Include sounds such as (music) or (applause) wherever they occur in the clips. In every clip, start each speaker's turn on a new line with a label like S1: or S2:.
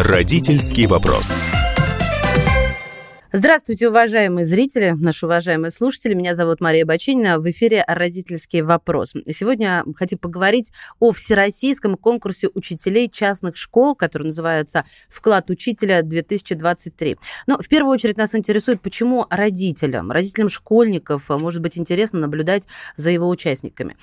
S1: Родительский вопрос.
S2: Здравствуйте, уважаемые зрители, наши уважаемые слушатели. Меня зовут Мария Бачинина. В эфире «Родительский вопрос». Сегодня хотим поговорить о всероссийском конкурсе учителей частных школ, который называется «Вклад учителя 2023». Но в первую очередь нас интересует, почему родителям, родителям школьников может быть интересно наблюдать за его участниками.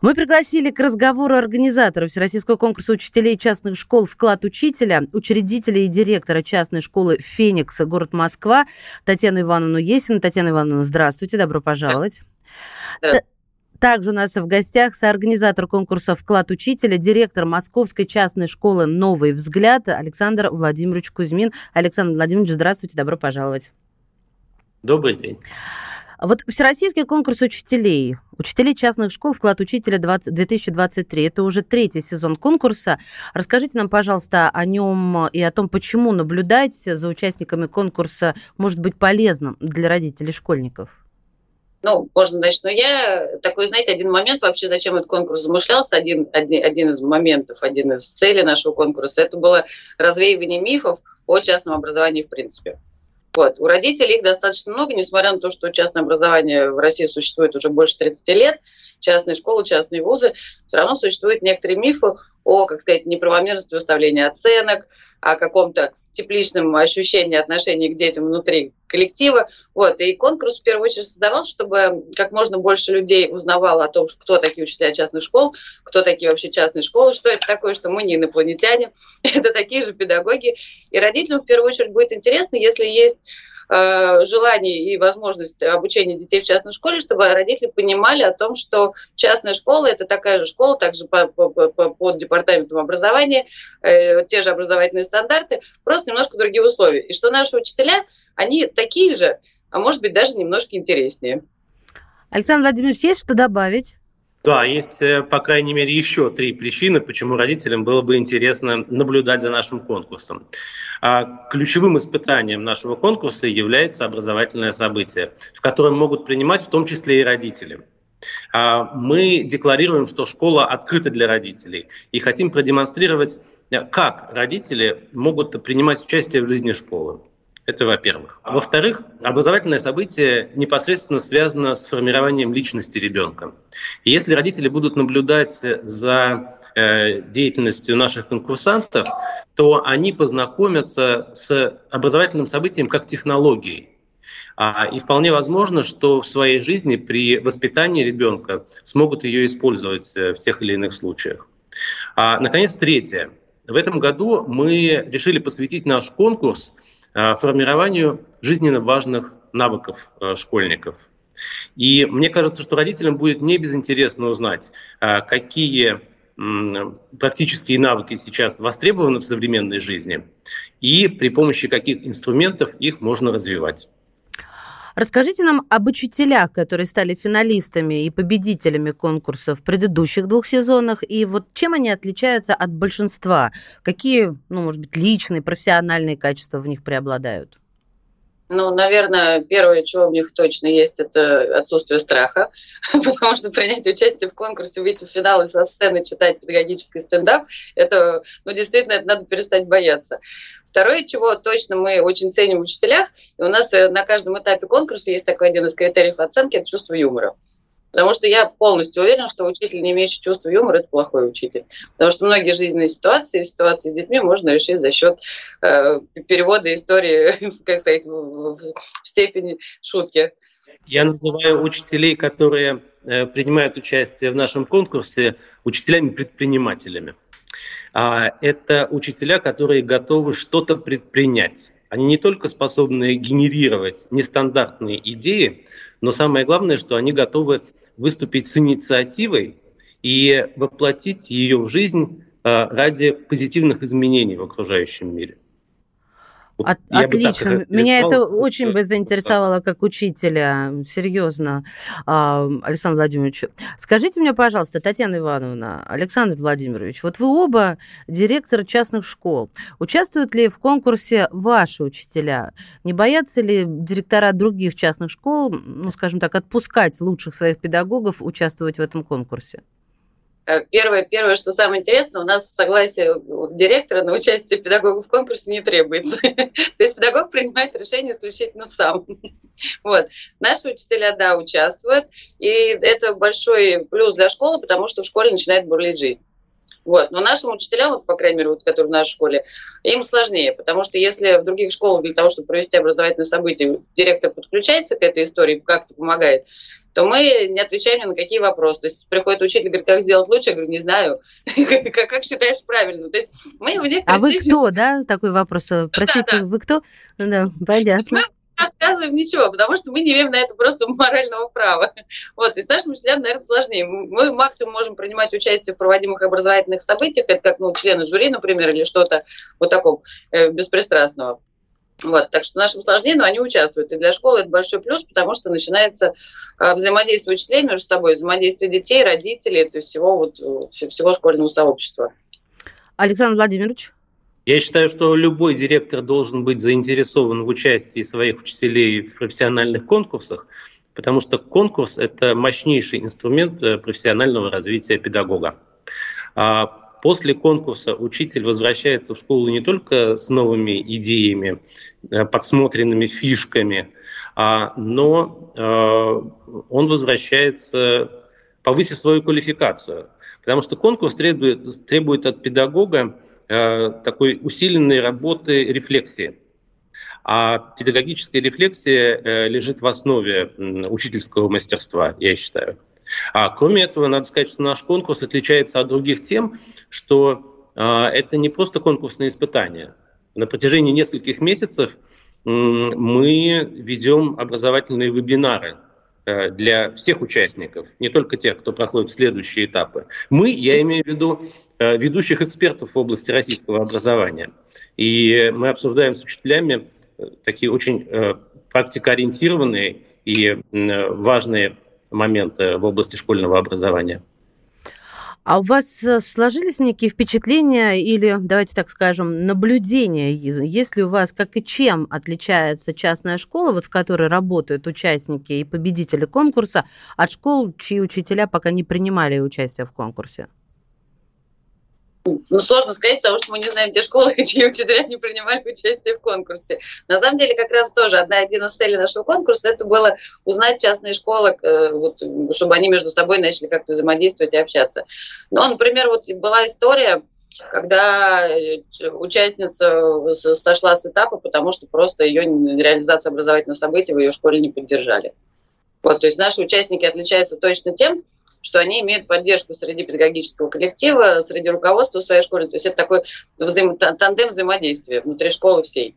S2: Мы пригласили к разговору организатора Всероссийского конкурса учителей частных школ «Вклад учителя», учредителя и директора частной школы «Феникс», город Москва, Татьяну Ивановну Есину. Татьяна Ивановна, здравствуйте, добро пожаловать. Также у нас в гостях соорганизатор конкурса «Вклад учителя», директор Московской частной школы «Новый взгляд» Александр Владимирович Кузьмин. Александр Владимирович, здравствуйте, добро пожаловать.
S3: Добрый день.
S2: Вот Всероссийский конкурс учителей, учителей частных школ «Вклад учителя 20, 2023». Это уже третий сезон конкурса. Расскажите нам, пожалуйста, о нем и о том, почему наблюдать за участниками конкурса может быть полезным для родителей школьников.
S4: Ну, можно начну я. Такой, знаете, один момент вообще, зачем этот конкурс замышлялся, один, один, один из моментов, один из целей нашего конкурса, это было развеивание мифов о частном образовании в принципе. Вот. У родителей их достаточно много, несмотря на то, что частное образование в России существует уже больше 30 лет, частные школы, частные вузы, все равно существуют некоторые мифы о, как сказать, неправомерности выставления оценок, о каком-то тепличном ощущении отношений к детям внутри коллектива. Вот. И конкурс в первую очередь создавался, чтобы как можно больше людей узнавало о том, кто такие учителя частных школ, кто такие вообще частные школы, что это такое, что мы не инопланетяне, (laughs) это такие же педагоги. И родителям в первую очередь будет интересно, если есть желание и возможность обучения детей в частной школе, чтобы родители понимали о том, что частная школа – это такая же школа, также по, по, по, под департаментом образования, э, те же образовательные стандарты, просто немножко другие условия. И что наши учителя, они такие же, а может быть даже немножко интереснее.
S2: Александр Владимирович, есть что добавить?
S3: Да, есть, э, по крайней мере, еще три причины, почему родителям было бы интересно наблюдать за нашим конкурсом. А ключевым испытанием нашего конкурса является образовательное событие, в котором могут принимать в том числе и родители. А мы декларируем, что школа открыта для родителей и хотим продемонстрировать, э, как родители могут принимать участие в жизни школы. Это во-первых. А во-вторых, образовательное событие непосредственно связано с формированием личности ребенка. И если родители будут наблюдать за э, деятельностью наших конкурсантов, то они познакомятся с образовательным событием как технологией. А, и вполне возможно, что в своей жизни при воспитании ребенка смогут ее использовать э, в тех или иных случаях. А, наконец, третье. В этом году мы решили посвятить наш конкурс формированию жизненно важных навыков э, школьников. И мне кажется, что родителям будет не безинтересно узнать, э, какие практические навыки сейчас востребованы в современной жизни и при помощи каких инструментов их можно развивать.
S2: Расскажите нам об учителях, которые стали финалистами и победителями конкурса в предыдущих двух сезонах, и вот чем они отличаются от большинства? Какие, ну, может быть, личные, профессиональные качества в них преобладают?
S4: Ну, наверное, первое, чего у них точно есть, это отсутствие страха, (laughs) потому что принять участие в конкурсе, выйти в финал и со сцены читать педагогический стендап, это, ну, действительно, это надо перестать бояться. Второе, чего точно мы очень ценим в учителях, и у нас э, на каждом этапе конкурса есть такой один из критериев оценки, это чувство юмора. Потому что я полностью уверена, что учитель, не имеющий чувства юмора, это плохой учитель. Потому что многие жизненные ситуации, ситуации с детьми можно решить за счет э, перевода истории, (laughs) как сказать, в, в степени шутки.
S3: Я называю учителей, которые э, принимают участие в нашем конкурсе, учителями-предпринимателями. А, это учителя, которые готовы что-то предпринять. Они не только способны генерировать нестандартные идеи, но самое главное, что они готовы выступить с инициативой и воплотить ее в жизнь а, ради позитивных изменений в окружающем мире.
S2: От, отлично. Это Меня это очень бы заинтересовало как учителя, серьезно, а, Александр Владимирович. Скажите мне, пожалуйста, Татьяна Ивановна, Александр Владимирович, вот вы оба директор частных школ. Участвуют ли в конкурсе ваши учителя? Не боятся ли директора других частных школ, ну, скажем так, отпускать лучших своих педагогов участвовать в этом конкурсе?
S4: Э, первое, первое, что самое интересное, у нас согласие директора на участие педагога в конкурсе не требуется. (laughs) То есть педагог принимает решение исключительно сам. (laughs) Вот. Наши учителя, да, участвуют, и это большой плюс для школы, потому что в школе начинает бурлить жизнь. Вот. Но нашим учителям, вот, по крайней мере, вот, которые в нашей школе, им сложнее, потому что если в других школах для того, чтобы провести образовательное событие, директор подключается к этой истории, как-то помогает, то мы не отвечаем ни на какие вопросы. То есть приходит учитель, говорит, как сделать лучше, я говорю, не знаю, (laughs) как, как считаешь правильно. То есть
S2: мы в А вы кто, да? Такой вопрос. Простите, да, да. вы кто? Да, понятно
S4: рассказываем ничего, потому что мы не имеем на это просто морального права. Вот, и с нашими учителями, наверное, сложнее. Мы максимум можем принимать участие в проводимых образовательных событиях, это как ну, члены жюри, например, или что-то вот такого э, беспристрастного. Вот, так что нашим сложнее, но они участвуют. И для школы это большой плюс, потому что начинается э, взаимодействие учителей между собой, взаимодействие детей, родителей, то есть всего, вот, э, всего школьного сообщества.
S2: Александр Владимирович?
S3: Я считаю, что любой директор должен быть заинтересован в участии своих учителей в профессиональных конкурсах, потому что конкурс – это мощнейший инструмент э, профессионального развития педагога. А после конкурса учитель возвращается в школу не только с новыми идеями, э, подсмотренными фишками, а, но э, он возвращается, повысив свою квалификацию. Потому что конкурс требует, требует от педагога такой усиленной работы рефлексии. А педагогическая рефлексия э, лежит в основе учительского мастерства, я считаю. А кроме этого, надо сказать, что наш конкурс отличается от других тем, что э, это не просто конкурсные испытания. На протяжении нескольких месяцев мы ведем образовательные вебинары для всех участников, не только тех, кто проходит следующие этапы. Мы, я имею в виду Э, ведущих экспертов в области российского образования. И мы обсуждаем с учителями э, такие очень э, практикоориентированные и важные моменты в области школьного образования.
S2: А у вас сложились некие впечатления или, давайте так скажем, наблюдения? Есть ли у вас, как и чем отличается частная школа, вот в которой работают участники и победители конкурса, от школ, чьи учителя пока не принимали участие в конкурсе?
S4: Ну, сложно сказать, потому что мы не знаем те школы, (laughs) чьи учителя не принимали участие в конкурсе. На самом деле, как раз тоже одна один из целей нашего конкурса, это было узнать частные школы, э, вот, чтобы они между собой начали как-то взаимодействовать и общаться. Но, например, вот была история, когда э, участница сошла с этапа, потому что просто ее реализацию образовательного события в ее школе не поддержали. Вот, то есть наши участники отличаются точно тем, что они имеют поддержку среди педагогического коллектива, среди руководства своей школы. То есть это такой взаим... тандем взаимодействия внутри школы всей.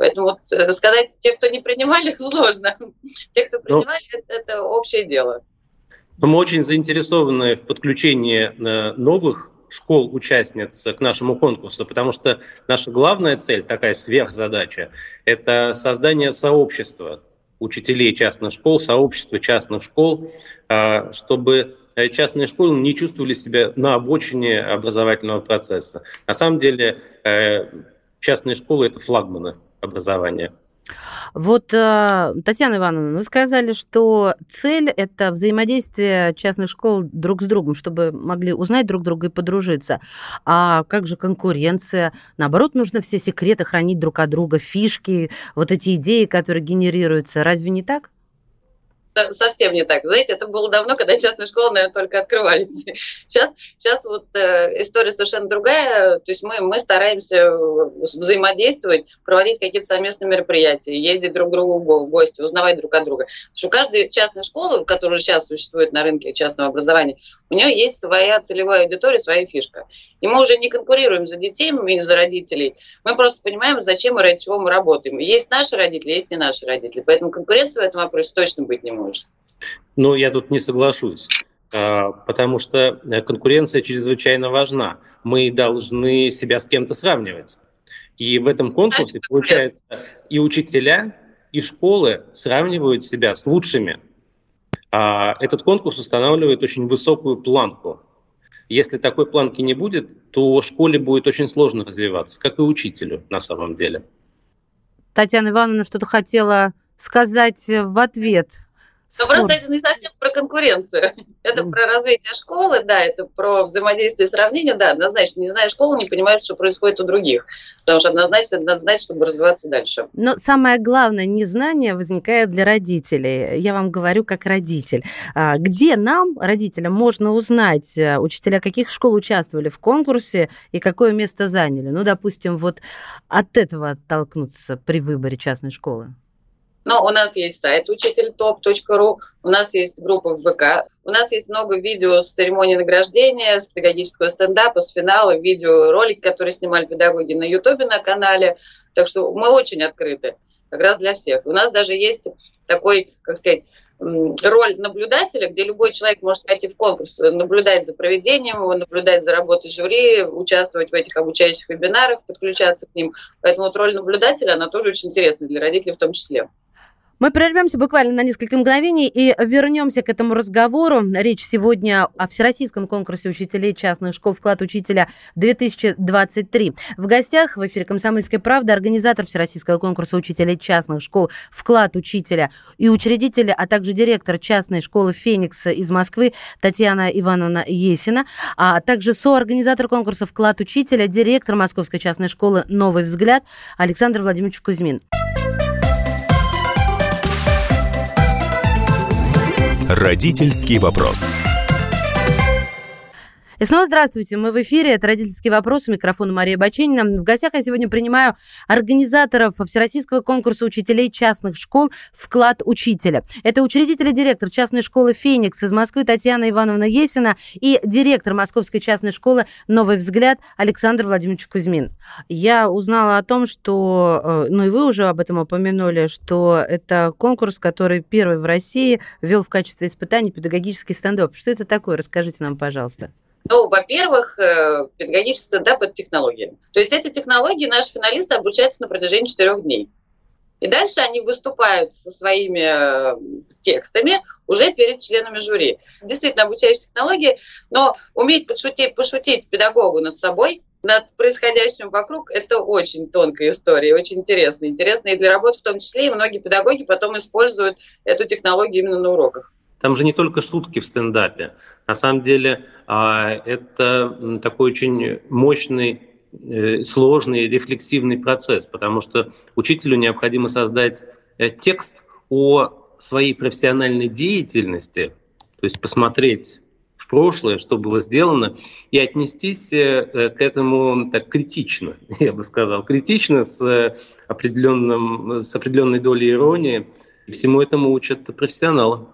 S4: Поэтому вот э, сказать, те, кто не принимали, (laughs) сложно. Те, кто ну, принимали, Но... это, общее дело.
S3: Мы очень заинтересованы в подключении э, новых школ-участниц к нашему конкурсу, потому что наша главная цель, такая сверхзадача, это создание сообщества учителей частных школ, сообщества частных школ, э, чтобы частные школы не чувствовали себя на обочине образовательного процесса. На самом деле э, частные школы – это флагманы образования.
S2: Вот, э, Татьяна Ивановна, вы сказали, что цель – это взаимодействие частных школ друг с другом, чтобы могли узнать друг друга и подружиться. А как же конкуренция? Наоборот, нужно все секреты хранить друг от друга, фишки, вот эти идеи, которые генерируются. Разве не так?
S4: Совсем не так. Знаете, это было давно, когда частные школы, наверное, только открывались. (laughs) Сейчас, сейчас вот э, история совершенно другая. То есть мы, мы стараемся взаимодействовать, проводить какие-то совместные мероприятия, ездить друг к другу в гости, узнавать друг от друга. Потому что каждая частная школа, которая сейчас существует на рынке частного образования, у нее есть своя целевая аудитория, своя фишка. И мы уже не конкурируем за детей и за родителей. Мы просто понимаем, зачем и ради чего мы работаем. Есть наши родители, есть не наши родители. Поэтому конкуренции в этом вопросе точно быть не может.
S3: Ну, я тут не соглашусь а, потому что конкуренция чрезвычайно важна. Мы должны себя с кем-то сравнивать. И в этом конкурсе, получается, и учителя, и школы сравнивают себя с лучшими. А этот конкурс устанавливает очень высокую планку. Если такой планки не будет, то школе будет очень сложно развиваться, как и учителю на самом деле.
S2: Татьяна Ивановна что-то хотела сказать в ответ
S4: но просто это не совсем про конкуренцию. (laughs) Это про развитие школы, да, это про взаимодействие и сравнение, да, однозначно. Не зная школу, не понимаешь, что происходит у других. Потому что однозначно это надо знать, чтобы развиваться дальше.
S2: Но самое главное, незнание возникает для родителей. Я вам говорю как родитель. А, где нам, родителям, можно узнать, э, учителя каких школ участвовали в конкурсе и какое место заняли? Ну, допустим, вот от этого оттолкнуться при выборе частной школы.
S4: Но у нас есть сайт учительтоп.ру, у нас есть группа в ВК, у нас есть много видео с церемонии награждения, с педагогического стендапа, с финала, видеоролики, которые снимали педагоги на Ютубе на канале. Так что мы очень открыты, как раз для всех. У нас даже есть такой, как сказать, роль наблюдателя, где любой человек может пойти в конкурс, наблюдать за проведением наблюдать за работой жюри, участвовать в этих обучающих вебинарах, подключаться к ним. Поэтому вот роль наблюдателя, она тоже очень интересна для родителей в том числе.
S2: Мы прервемся буквально на несколько мгновений и вернемся к этому разговору. Речь сегодня о Всероссийском конкурсе учителей частных школ «Вклад учителя 2023». В гостях в эфире «Комсомольской правды» организатор Всероссийского конкурса учителей частных школ «Вклад учителя» и учредитель, а также директор частной школы «Феникс» из Москвы Татьяна Ивановна Есина, а также соорганизатор конкурса «Вклад учителя», директор Московской частной школы «Новый взгляд» Александр Владимирович Кузьмин.
S1: Родительский вопрос.
S2: И снова здравствуйте. Мы в эфире. Это «Родительский вопрос». У микрофона Мария Баченина. В гостях я сегодня принимаю организаторов Всероссийского конкурса учителей частных школ «Вклад учителя». Это учредитель и директор частной школы «Феникс» из Москвы Татьяна Ивановна Есина и директор Московской частной школы «Новый взгляд» Александр Владимирович Кузьмин. Я узнала о том, что, э, ну и вы уже об этом упомянули, что это конкурс, который первый в России ввел в качестве испытаний педагогический стендап. Что это такое? Расскажите нам, пожалуйста.
S4: Ну, во-первых, э, педагогический стендап – это технология. То есть эти технологии наши финалисты обучаются на протяжении четырех дней. И дальше они выступают со своими э, текстами уже перед членами жюри. Действительно, обучающие технологии, но уметь пошутить, пошутить педагогу над собой, над происходящим вокруг, это очень тонкая история, очень интересная. Интересная и для работы в том числе, и многие педагоги потом используют эту технологию именно на уроках.
S3: Там же не только шутки в стендапе. На самом деле а, это такой очень мощный э, сложный рефлексивный процесс, потому что учителю необходимо создать э, текст о своей профессиональной деятельности, то есть посмотреть в прошлое, что было сделано, и отнестись э, к этому так критично, (laughs) я бы сказал, критично с, определенным, с определенной долей иронии. Всему этому учат профессионалы.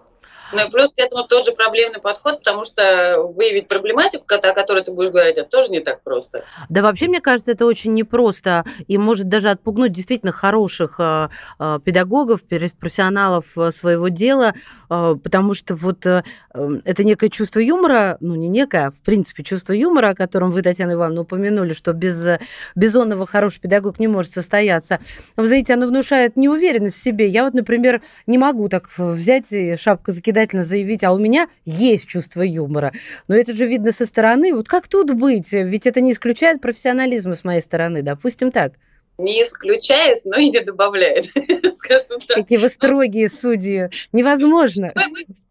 S4: Ну и плюс к этому тот же проблемный подход, потому что выявить проблематику, о которой ты будешь говорить, это тоже не так просто.
S2: Да вообще, мне кажется, это очень непросто и может даже отпугнуть действительно хороших э, э, педагогов, профессионалов э, своего дела, потому что вот это некое чувство юмора, ну не некое, а в принципе чувство юмора, о котором вы, Татьяна Ивановна, упомянули, что без безонного хороший педагог не может состояться. Вы знаете, оно внушает неуверенность в себе. Я вот, например, не могу так взять и шапку закидать наседательно заявить, а у меня есть чувство юмора. Но это же видно со стороны. Вот как тут быть? Ведь это не исключает профессионализма с моей стороны, допустим так.
S4: Не исключает, но и не добавляет, (laughs)
S2: скажем так. Какие вы строгие судьи. Невозможно.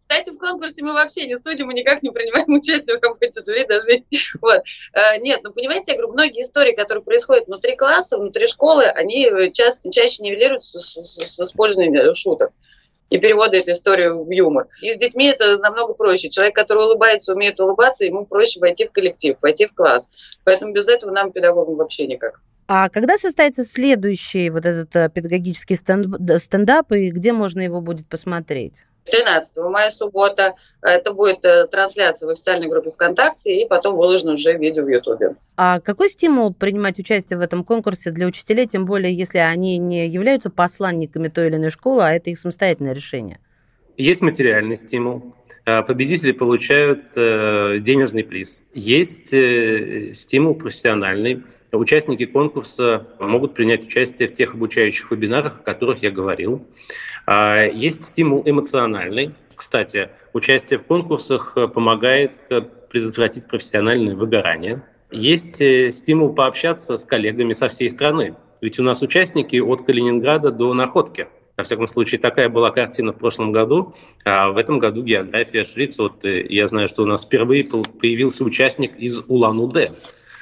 S4: Кстати, в конкурсе мы вообще не судим, мы никак не принимаем участие в работе жюри даже. (laughs) Вот. Э, нет, ну понимаете, я говорю, многие истории, которые происходят внутри класса, внутри школы, они часто, чаще нивелируются с, с, с использованием шуток и перевода эту историю в юмор. И с детьми это намного проще. Человек, который улыбается, умеет улыбаться, ему проще войти в коллектив, войти в класс. Поэтому без этого нам, педагогам, вообще никак.
S2: А когда состоится следующий вот этот э, педагогический стендап, и где можно его будет посмотреть?
S4: 13 мая, суббота. Это будет э, трансляция в официальной группе ВКонтакте и потом выложено уже видео в Ютубе.
S2: А какой стимул принимать участие в этом конкурсе для учителей, тем более если они не являются посланниками той или иной школы, а это их самостоятельное решение?
S3: Есть материальный стимул. Э, победители получают э, денежный приз. Есть стимул профессиональный. Участники конкурса могут принять участие в тех обучающих вебинарах, о которых я говорил. А, есть стимул эмоциональный. Кстати, участие в конкурсах помогает э, предотвратить профессиональное выгорание. Есть э, стимул пообщаться с коллегами со всей страны. Ведь у нас участники от Калининграда до Находки. Во всяком случае, такая была картина в прошлом году, а в этом году география шрится. Вот э, я знаю, что у нас впервые появился участник из Улан-Удэ.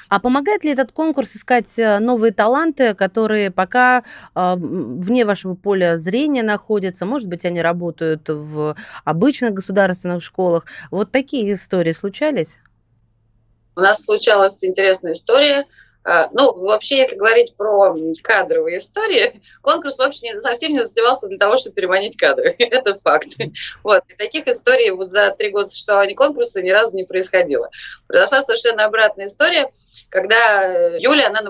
S2: А помогает ли этот конкурс искать э, новые таланты, которые пока э, вне вашего поля зрения находятся? Может быть, они работают в обычных государственных школах? Вот такие истории случались?
S4: У нас случалась интересная история – а, ну, вообще, если говорить про кадровые истории, конкурс вообще совсем не задевался для того, чтобы переманить кадры. (laughs) Это факт. Вот. И таких историй вот за три года существования конкурса ни разу не происходило. Произошла совершенно обратная история, когда э, Юля, она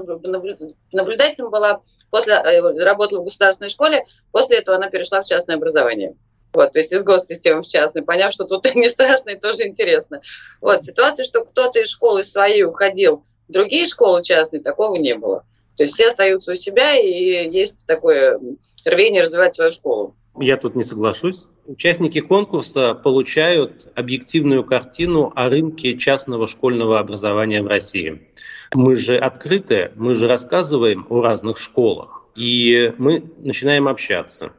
S4: наблюдателем была, после, э, работала в государственной школе, после этого она перешла в частное образование. Вот, то есть из госсистемы в частный, поняв, что тут (laughs) не страшно и тоже интересно. Вот, ситуация, что кто-то из школы своей уходил Другие школы частные такого не было. То есть все остаются у себя, и есть такое рвение развивать свою школу.
S3: Я тут не соглашусь. Участники конкурса получают объективную картину о рынке частного школьного образования в России. Мы же открыты, мы же рассказываем о разных школах, и мы начинаем общаться.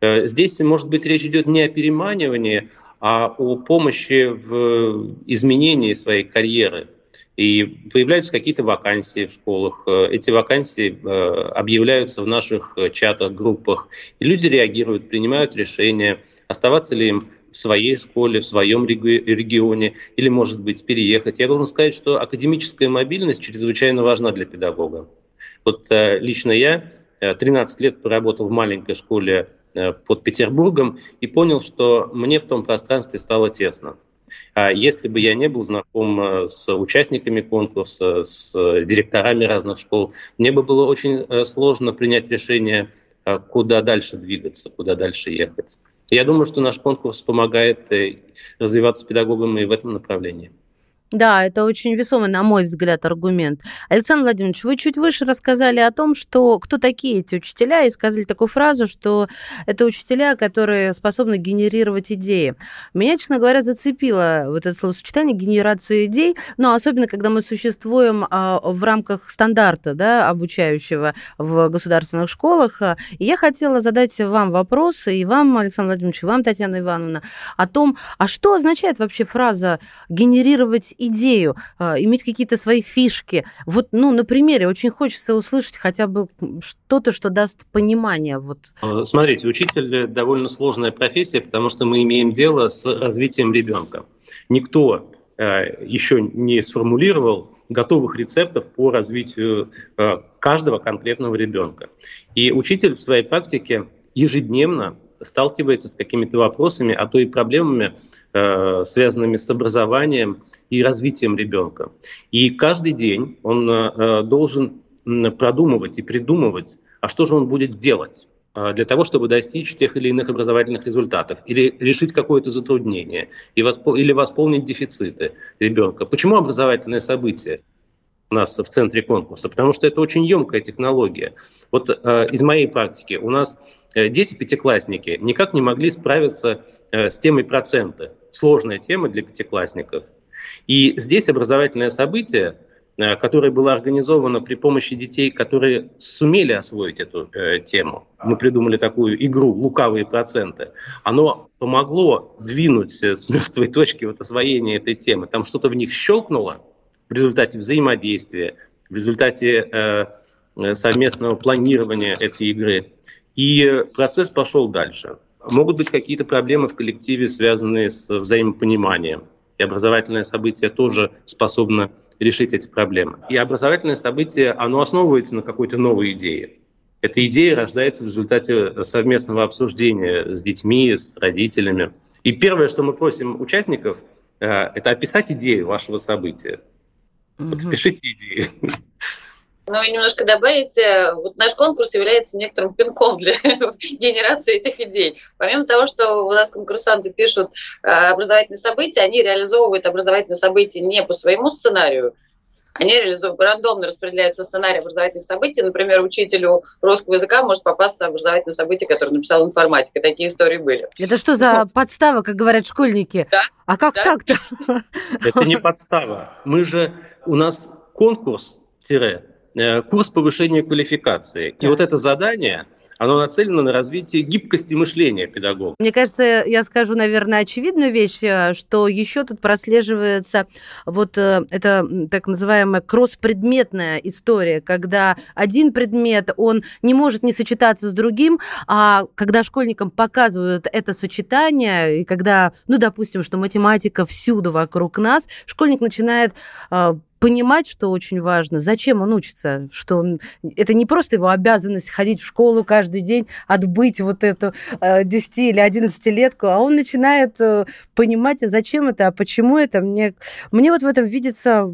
S3: Э, здесь, может быть, речь идет не о переманивании, а о помощи в изменении своей карьеры – и появляются какие-то вакансии в школах. Э, эти вакансии э, объявляются в наших э, чатах, группах. И люди реагируют, принимают решение, оставаться ли им в своей школе, в своем регионе, или, может быть, переехать. Я должен сказать, что академическая мобильность чрезвычайно важна для педагога. Вот лично я 13 лет проработал в маленькой школе под Петербургом и понял, что мне в том пространстве стало тесно. А если бы я не был знаком э, с участниками конкурса, с э, директорами разных школ, мне бы было очень э, сложно принять решение, куда дальше двигаться, куда дальше ехать. Я думаю, что наш конкурс помогает развиваться педагогам и в этом направлении.
S2: Да, это очень весомый, на мой взгляд, аргумент. Александр Владимирович, вы чуть выше рассказали о том, что кто такие эти учителя, и сказали такую фразу, что это учителя, которые способны генерировать идеи. Меня, честно говоря, зацепило вот это словосочетание генерацию идей, но особенно, когда мы существуем а, в рамках стандарта, да, обучающего в государственных школах. И я хотела задать вам вопросы, и вам, Александр Владимирович, и вам, Татьяна Ивановна, о том, а что означает вообще фраза генерировать идею, а, иметь какие-то свои фишки. Вот, ну, на примере очень хочется услышать хотя бы что-то, что даст понимание. Вот.
S3: А, смотрите, учитель довольно сложная профессия, потому что мы имеем дело с развитием ребенка. Никто э, еще не сформулировал готовых рецептов по развитию каждого конкретного ребенка. И учитель в своей практике ежедневно сталкивается с какими-то вопросами, а то и проблемами, э, связанными с образованием и развитием ребенка. И каждый день он э, должен продумывать и придумывать, а что же он будет делать э, для того, чтобы достичь тех или иных образовательных результатов, или решить какое-то затруднение, или восполнить дефициты ребенка. Почему образовательное событие у нас в центре конкурса? Потому что это очень емкая технология. Вот э, из моей практики у нас дети пятиклассники никак не могли справиться с темой процента. Сложная тема для пятиклассников. И здесь образовательное событие, э, которое было организовано при помощи детей, которые сумели освоить эту э, тему. Мы придумали такую игру «Лукавые проценты». Оно помогло двинуть с мертвой точки вот освоения этой темы. Там что-то в них щелкнуло в результате взаимодействия, в результате э, э совместного планирования этой игры. И процесс пошел дальше. Могут быть какие-то проблемы в коллективе, связанные с взаимопониманием и образовательное событие тоже способно решить эти проблемы. И образовательное событие, оно основывается на какой-то новой идее. Эта идея рождается в результате совместного обсуждения с детьми, с родителями. И первое, что мы просим участников, э, это описать идею вашего события. Вот пишите идеи.
S4: Ну и немножко добавить, вот наш конкурс является некоторым пинком для (laughs) генерации этих идей. Помимо того, что у нас конкурсанты пишут э, образовательные события, они реализовывают образовательные события не по своему сценарию, они реализуют, рандомно распределяется сценарий образовательных событий. Например, учителю русского языка может попасться образовательное событие, которое написал информатика. Такие истории были.
S2: Это что за подстава, как говорят школьники? Да. А как да. так-то?
S3: Это не подстава. Мы же, у нас конкурс, тире, курс повышения квалификации. И вот это задание, оно нацелено на развитие гибкости мышления педагога.
S2: Мне кажется, я скажу, наверное, очевидную вещь, э, что еще тут прослеживается вот э, это так называемая кросс-предметная история, когда один предмет, он не может не сочетаться с другим, а когда школьникам показывают это сочетание, и когда, ну, допустим, что математика всюду вокруг нас, школьник начинает э, понимать, что очень важно, зачем он учится, что он... это не просто его обязанность ходить в школу каждый день, отбыть вот эту э, 10 или 11-летку, а он начинает э, понимать, а зачем это, а почему это. Мне, мне вот в этом видится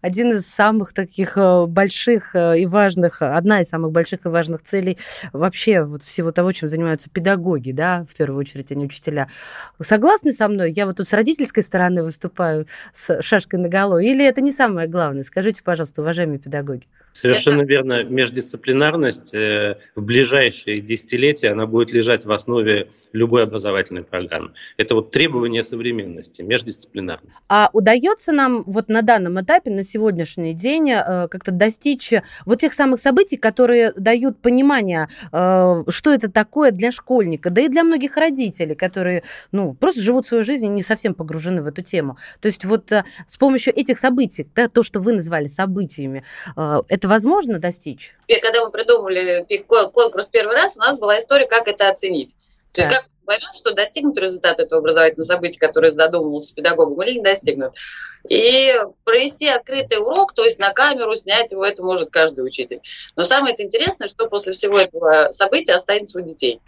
S2: один из самых таких э, больших э, и важных, одна из самых больших и важных целей вообще вот всего того, чем занимаются педагоги, да, в первую очередь, а не учителя. Согласны со мной? Я вот тут с родительской стороны выступаю с шашкой наголо, или это не самое главное? Скажите, пожалуйста, уважаемые педагоги.
S3: Совершенно верно. Междисциплинарность э, в ближайшие десятилетия, она будет лежать в основе любой образовательной программы. Это вот требование современности, междисциплинарность.
S2: А удается нам вот на данном этапе, на сегодняшний день, э, как-то достичь вот тех самых событий, которые дают понимание, э, что это такое для школьника, да и для многих родителей, которые, ну, просто живут свою жизнь и не совсем погружены в эту тему. То есть вот с помощью этих событий, да, то, что вы назвали событиями, это возможно достичь?
S4: Когда мы придумали конкурс первый раз, у нас была история, как это оценить. То есть как поймет, что достигнут результат этого образовательного события, который задумывался педагогом, или не достигнут. И провести открытый урок, то есть на камеру снять его, это может каждый учитель. Но самое интересное, что после всего этого события останется у детей.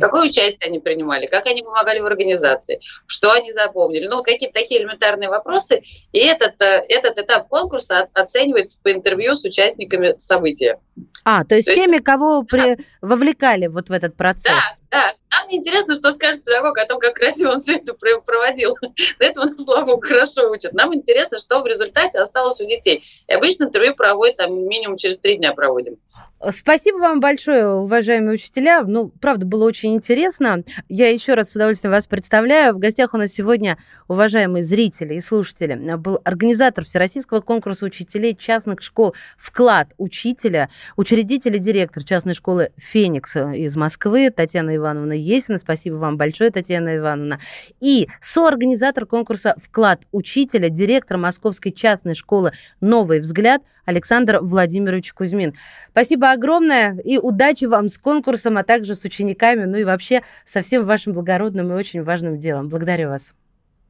S4: Какое участие они принимали, как они помогали в организации, что они запомнили. Ну, какие-то такие элементарные вопросы. И этот, э, этот этап конкурса оценивается по интервью с участниками события.
S2: А, то есть то теми, есть, кого да. при... вовлекали вот в этот процесс. Да,
S4: да. Нам не интересно, что скажет педагог о том, как красиво он все это проводил. (laughs) До этого нас, слава богу, хорошо учат. Нам интересно, что в результате осталось у детей. И обычно интервью проводят там минимум через три дня проводим.
S2: Спасибо вам большое, уважаемые учителя. Ну, правда, было очень интересно. Я еще раз с удовольствием вас представляю. В гостях у нас сегодня, уважаемые зрители и слушатели, был организатор Всероссийского конкурса учителей частных школ «Вклад учителя», учредитель и директор частной школы «Феникс» из Москвы Татьяна Ивановна Есина. Спасибо вам большое, Татьяна Ивановна. И соорганизатор конкурса «Вклад учителя», директор Московской частной школы «Новый взгляд» Александр Владимирович Кузьмин. Спасибо огромное и удачи вам с конкурсом, а также с учениками, ну и вообще со всем вашим благородным и очень важным делом. Благодарю вас.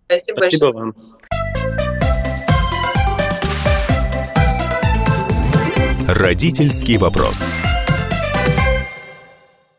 S3: Спасибо, Спасибо вам.
S1: Родительский вопрос.